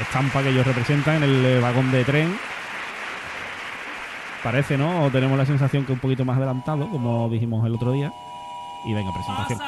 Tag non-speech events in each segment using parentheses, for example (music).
estampa que ellos representan en el eh, vagón de tren. Parece, ¿no? O tenemos la sensación que un poquito más adelantado, como dijimos el otro día. Y venga, presentación.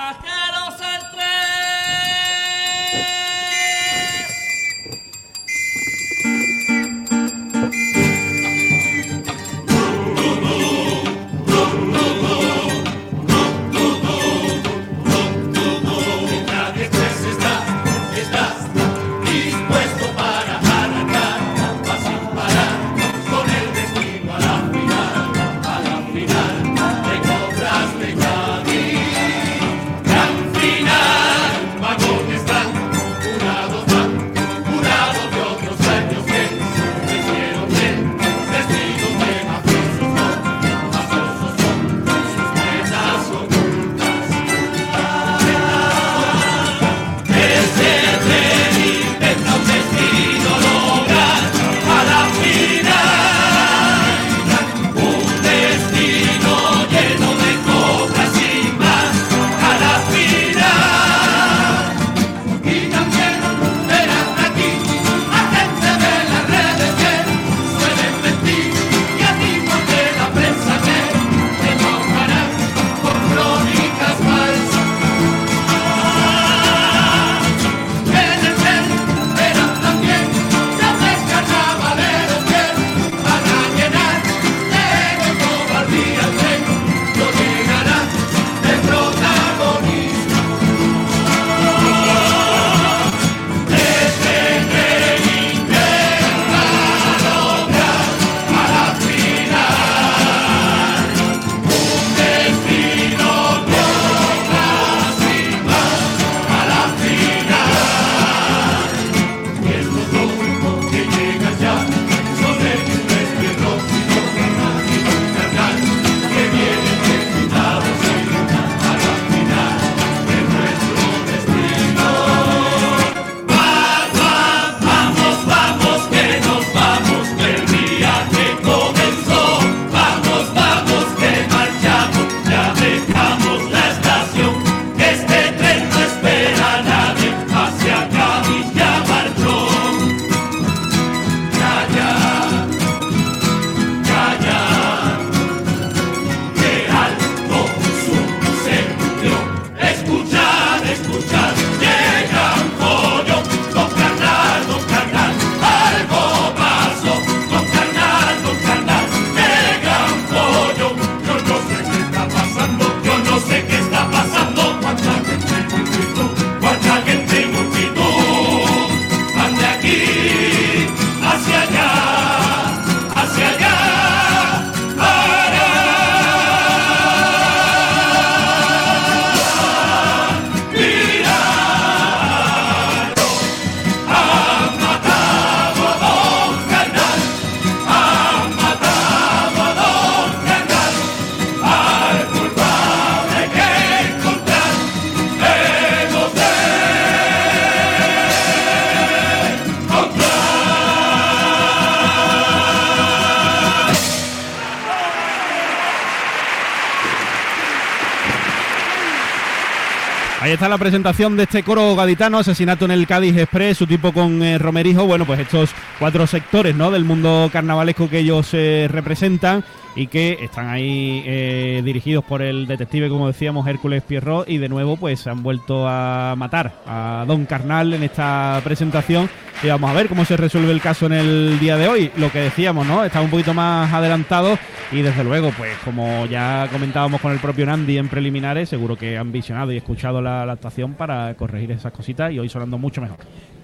Está la presentación de este coro gaditano, Asesinato en el Cádiz Express, su tipo con eh, Romerijo. Bueno, pues estos cuatro sectores ¿no? del mundo carnavalesco que ellos eh, representan y que están ahí eh, dirigidos por el detective, como decíamos, Hércules Pierrot, y de nuevo pues han vuelto a matar a Don Carnal en esta presentación. Y vamos a ver cómo se resuelve el caso en el día de hoy. Lo que decíamos, ¿no? Está un poquito más adelantado y desde luego, pues como ya comentábamos con el propio Nandi en preliminares, seguro que han visionado y escuchado la actuación para corregir esas cositas y hoy sonando mucho mejor.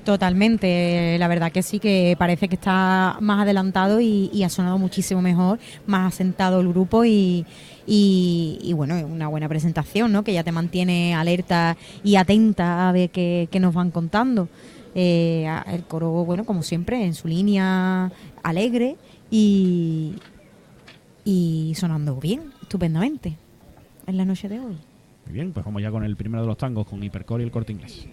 Totalmente, la verdad que sí, que parece que está más adelantado y, ha sonado muchísimo mejor, más asentado el grupo y, y, bueno, una buena presentación, ¿no? Que ya te mantiene alerta y atenta a ver qué, nos van contando. Eh, el coro, bueno, como siempre, en su línea alegre y, y sonando bien, estupendamente, en la noche de hoy. Muy bien, pues vamos ya con el primero de los tangos, con Hipercore y el corte inglés.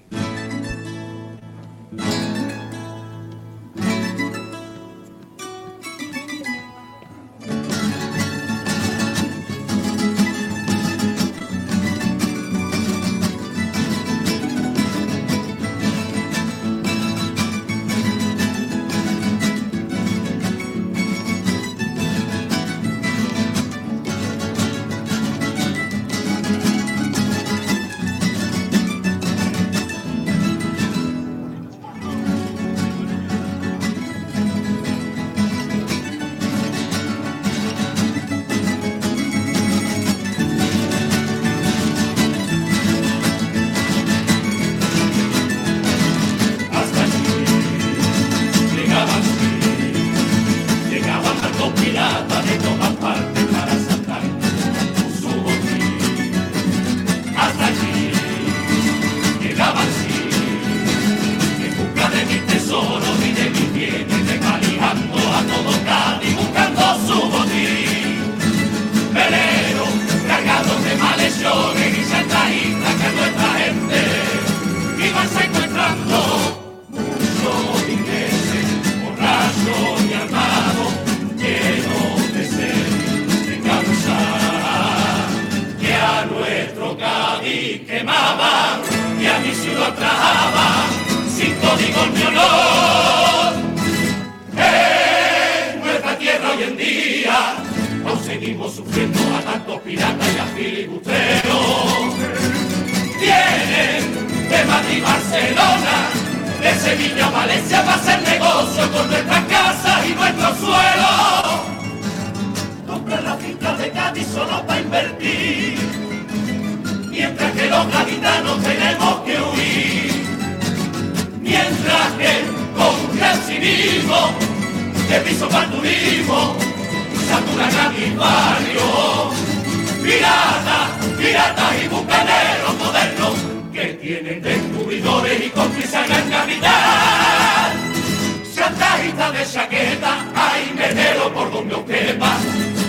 De piso para turismo saturan a mi barrio. Piratas, piratas y bucaneros modernos que tienen descubridores y cómplices gran capital. Chantajistas de chaqueta, hay menero por donde os quepa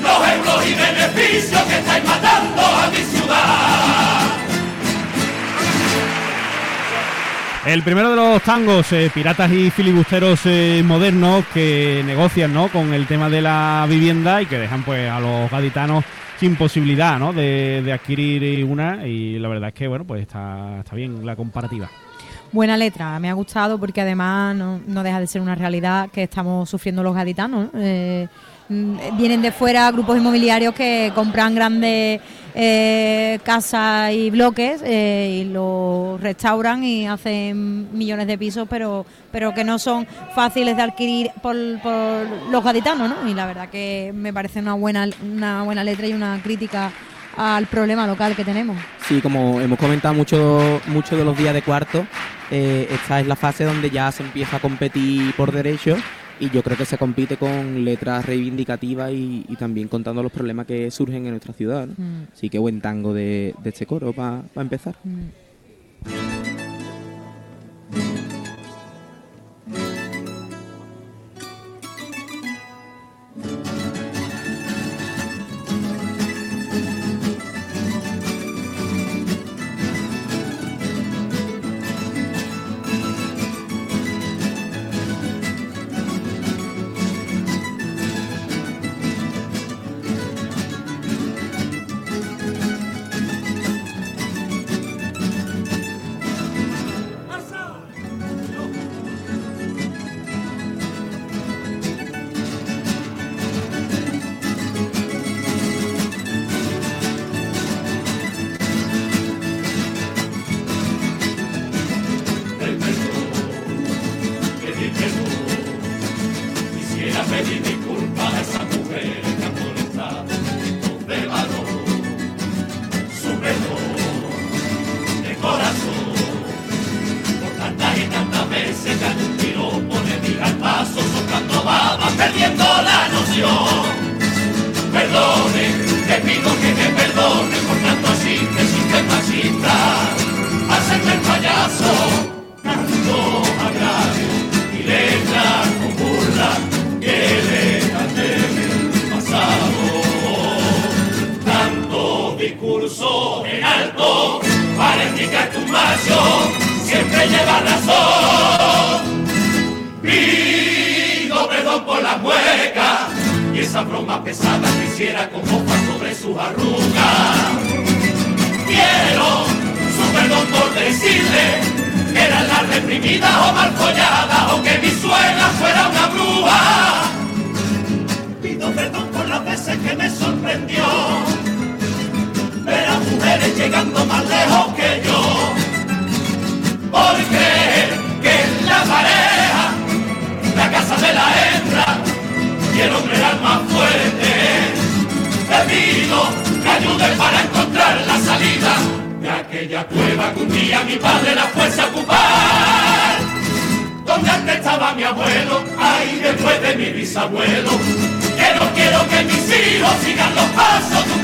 los euros y beneficios que estáis matando a mi ciudad. El primero de los tangos, eh, piratas y filibusteros eh, modernos que negocian ¿no? con el tema de la vivienda y que dejan pues a los gaditanos sin posibilidad ¿no? de, de adquirir una y la verdad es que bueno pues está, está bien la comparativa. Buena letra, me ha gustado porque además no, no deja de ser una realidad que estamos sufriendo los gaditanos. ¿no? Eh, mm, vienen de fuera grupos inmobiliarios que compran grandes eh, casas y bloques eh, y los restauran y hacen millones de pisos, pero pero que no son fáciles de adquirir por, por los gaditanos, ¿no? Y la verdad que me parece una buena una buena letra y una crítica al problema local que tenemos. Sí, como hemos comentado mucho, mucho de los días de cuarto, eh, esta es la fase donde ya se empieza a competir por derecho y yo creo que se compite con letras reivindicativas y, y también contando los problemas que surgen en nuestra ciudad. ¿no? Mm. Así que buen tango de, de este coro para empezar. Mm. Perdiendo la noción. Perdone, te pido que me perdone por tanto así que existe machista, hacerme el payaso, tanto agravio y letras con burla que le el pasado. Tanto discurso en alto para indicar un macho siempre lleva razón. Pido por la mueca y esa broma pesada que hiciera con hoja sobre sus arrugas. Quiero su perdón por decirle que era la reprimida o mal follada o que mi suegra fuera una bruja. Pido perdón por las veces que me sorprendió ver a mujeres llegando más lejos que yo por Que ayudes para encontrar la salida de aquella cueva que un día mi padre la fuese a ocupar. Donde antes estaba mi abuelo, ahí después de mi bisabuelo. Que no quiero que mis hijos sigan los pasos de un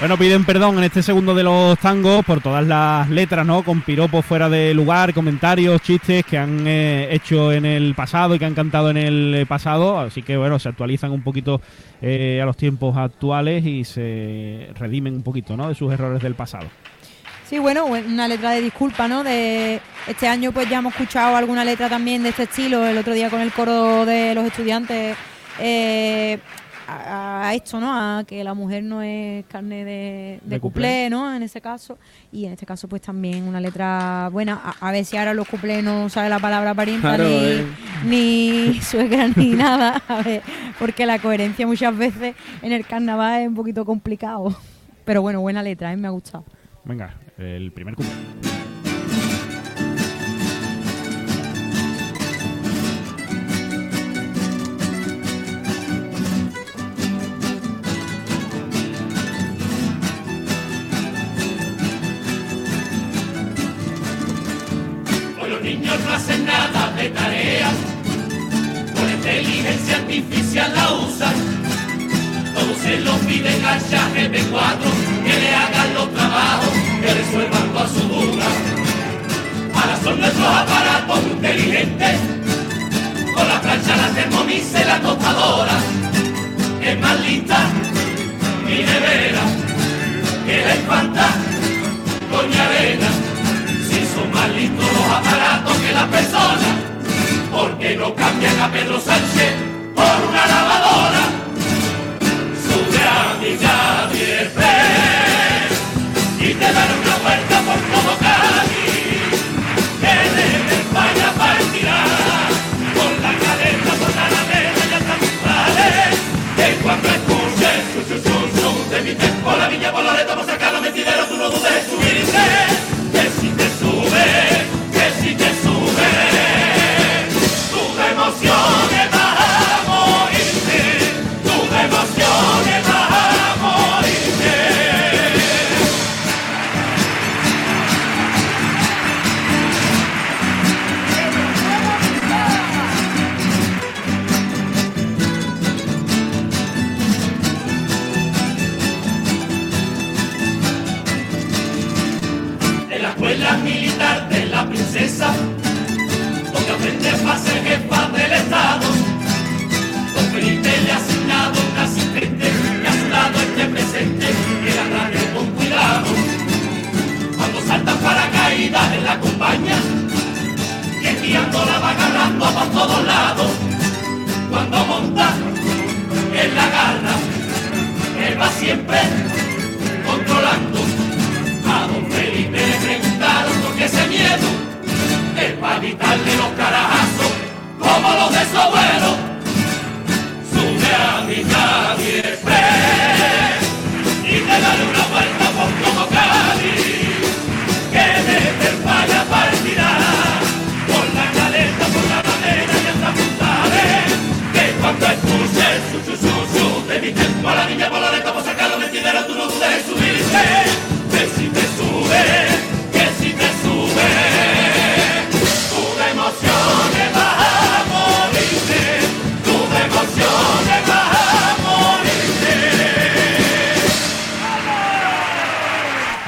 Bueno, piden perdón en este segundo de los tangos por todas las letras, ¿no? Con piropos fuera de lugar, comentarios, chistes que han eh, hecho en el pasado y que han cantado en el eh, pasado. Así que, bueno, se actualizan un poquito eh, a los tiempos actuales y se redimen un poquito, ¿no? De sus errores del pasado. Sí, bueno, una letra de disculpa, ¿no? De este año pues ya hemos escuchado alguna letra también de este estilo, el otro día con el coro de los estudiantes, a, a esto, ¿no? A que la mujer no es carne de, de, De cuplé. ¿no? En ese caso. Y en este caso, pues también una letra buena. A, a ver si ahora los cuplés no sale la palabra parienta Claro, ni, eh. ni suegra ni (laughs) nada. A ver, porque la coherencia muchas veces en el carnaval es un poquito complicado. Pero bueno, buena letra, ¿eh? me ha gustado. Venga, el primer cuplé. Chat GP4, que le hagan los trabajos, que resuelvan todas sus dudas. Ahora son nuestros aparatos inteligentes, con la plancha, la termomix y la tostadora. Es más lista mi nevera que la infanta Doña Arena. Si son más listos los aparatos que las personas, ¿por qué no cambian a Pedro Sánchez por una lavadora? Una vuelta por todo que desde España partirá en la acompaña, y esquiando la va agarrando por todos lados. Cuando monta, él la agarra, él va siempre controlando. A don Felipe le preguntaron por qué ese miedo es para evitarle los carajazos como los de su abuelo. Sube a mi Javier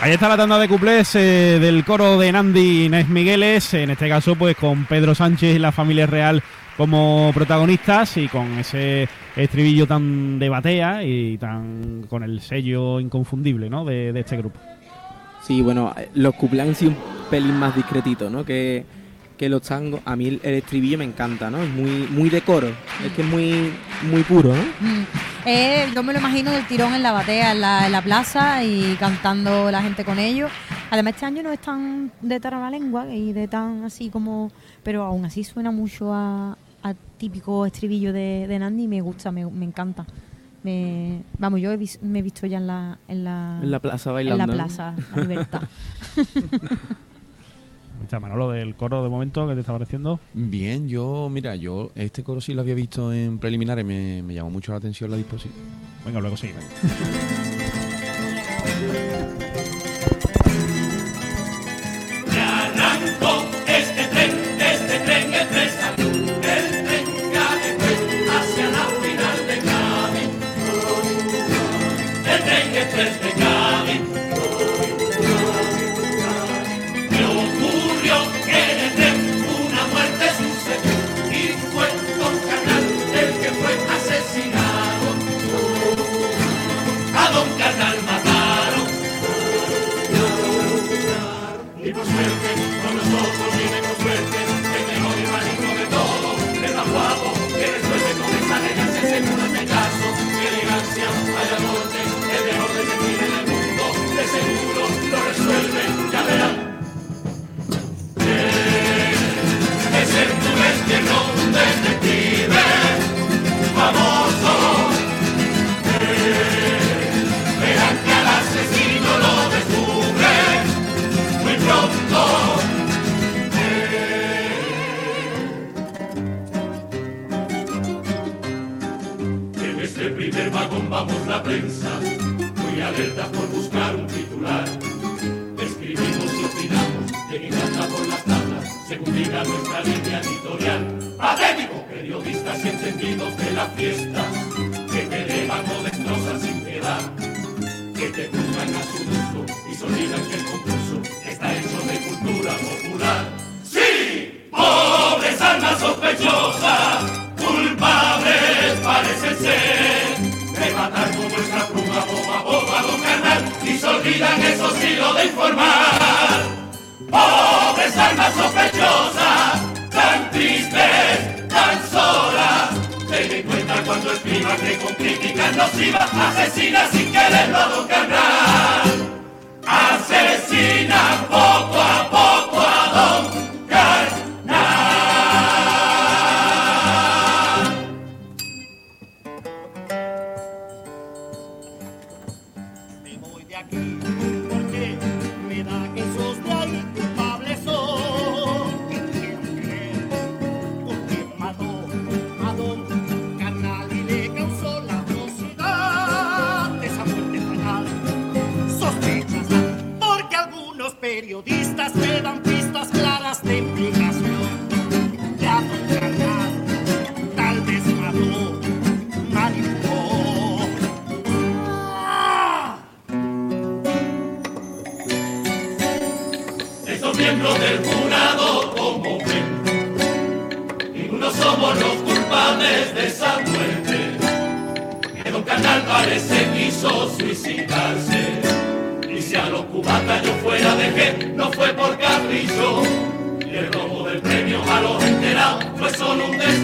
Ahí está la tanda de cuplés eh, del coro de Nandi Inés Migueles, en este caso pues con Pedro Sánchez y la familia real como protagonistas y con ese estribillo tan de batea y tan con el sello inconfundible ¿no? de, de este grupo. Sí, bueno, eh, los cuplés han sido un pelín más discretitos, ¿no? Que, que los tangos. A mí el, el estribillo me encanta, ¿no? Es muy, muy de coro. Es que es muy, muy puro, ¿no? Mm. Eh, yo me lo imagino del tirón en la batea, en la, en la plaza y cantando la gente con ellos. Además, este año no es tan de lengua y de tan así como. Pero aún así suena mucho a, a típico estribillo de, de Nandi y me gusta, me, me encanta. Me- vamos, yo he vis- me he visto ya en la, en la, En la plaza en bailando. la ¿no? plaza, la (laughs) libertad. (laughs) Manolo del coro de momento, ¿qué te está pareciendo? Bien, yo, mira, yo este coro sí lo había visto en preliminares, me, me llamó mucho la atención la disposición. Venga, luego sí. venga. (laughs) informar. Pobres almas sospechosas, tan tristes, tan solas. Ten en cuenta cuando escriban que con críticas nocivas asesina sin quererlo a un canal. Asesina poco a poco.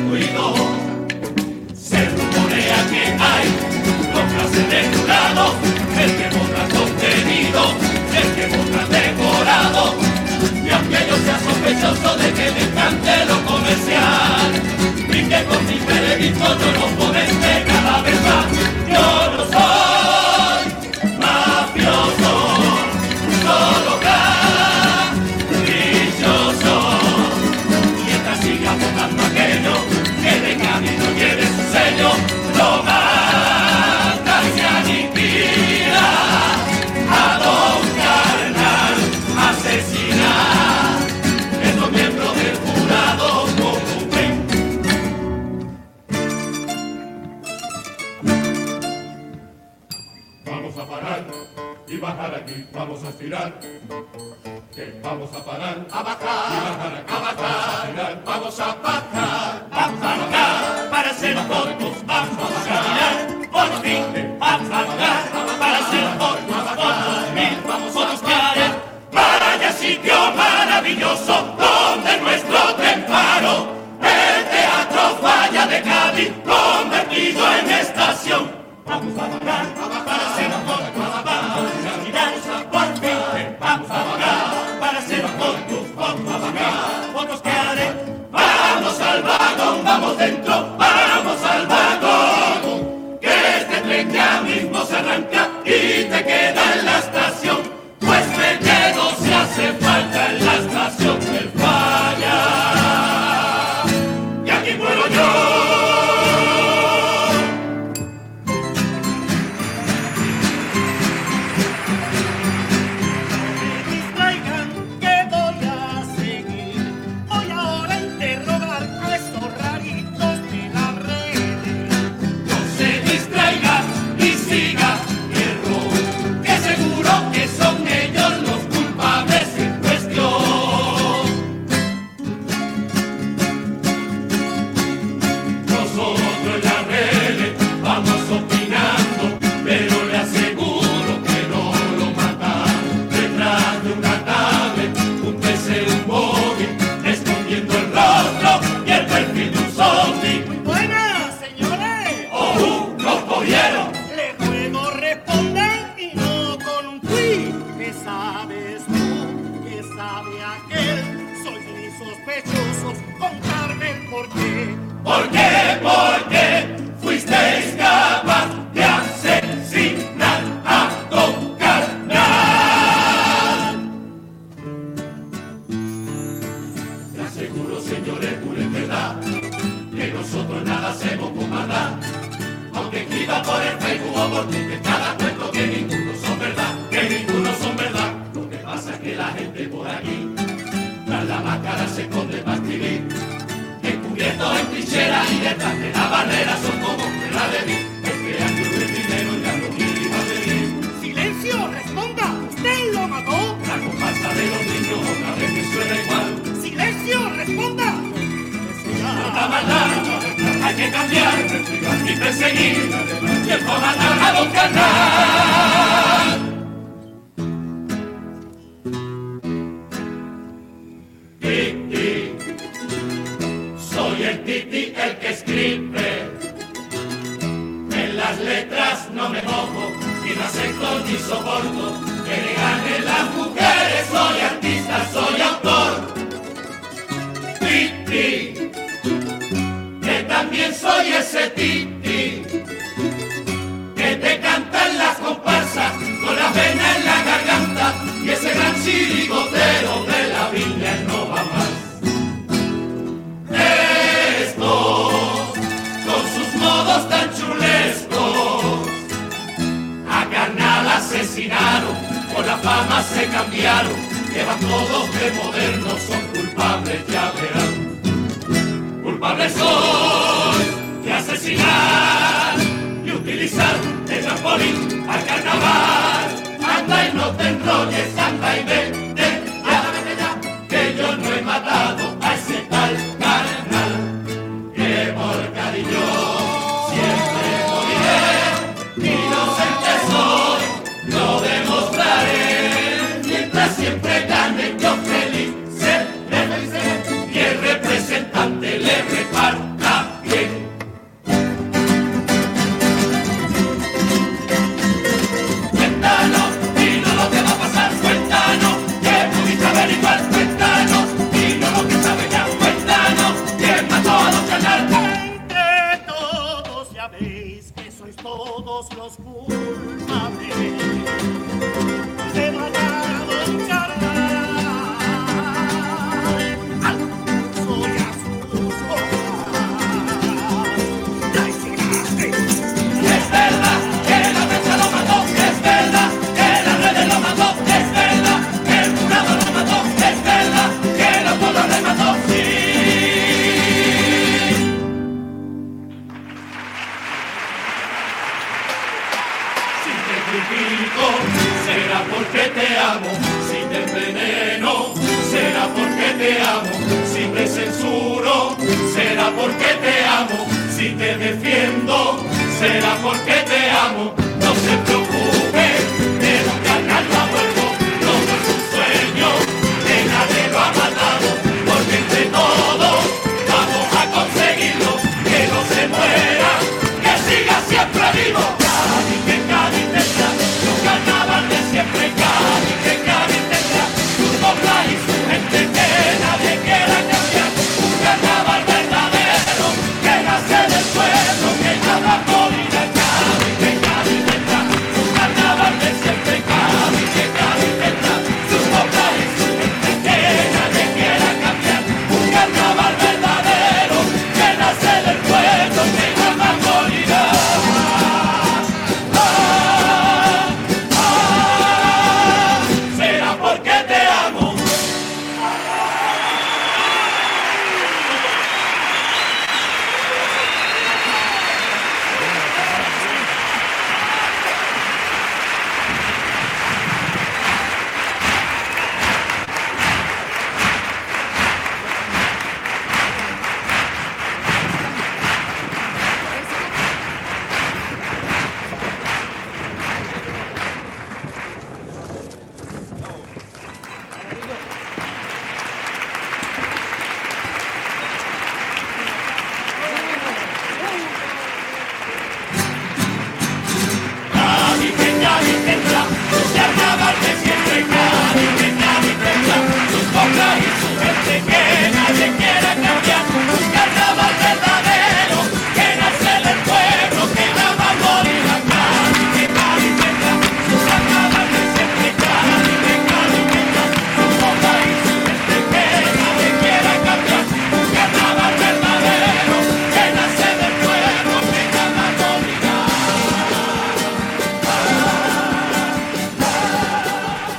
Se rumorea que hay dos clases de jurado, el que vota contenido, el que vota decorado. Y aunque yo sea sospechoso de que me encante lo comercial, brinde con mi veredicto yo no puedo. Vamos a parar y bajar aquí, vamos a estirar. Vamos a parar, a bajar, bajar a bajar, vamos a bajar, vamos a bajar. Para ser fotos, vamos a caminar, por fin, vamos a bajar. Para ser fotos, fotos mil, fotos claras. Vaya sitio maravilloso donde nuestro tren paró, el teatro falla de Cádiz convertido en estación. Vamos a bajar. estamos. responda, ¿usted lo mató? La comparsa de los niños otra vez me suena igual. ¡Silencio, responda! Tanta maldad, hay que cambiar, y perseguir, el comandar a don veneno, será porque te amo, si te censuro, será porque te amo, si te defiendo, será porque te amo.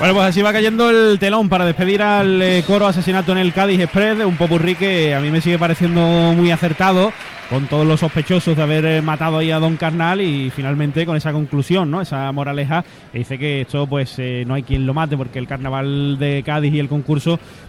Bueno, pues así va cayendo el telón para despedir al eh, coro asesinato en el Cádiz Express, un popurrí que a mí me sigue pareciendo muy acertado, con todos los sospechosos de haber eh, matado ahí a Don Carnal y finalmente con esa conclusión, ¿no? Esa moraleja que dice que esto pues eh, no hay quien lo mate porque el carnaval de Cádiz y el concurso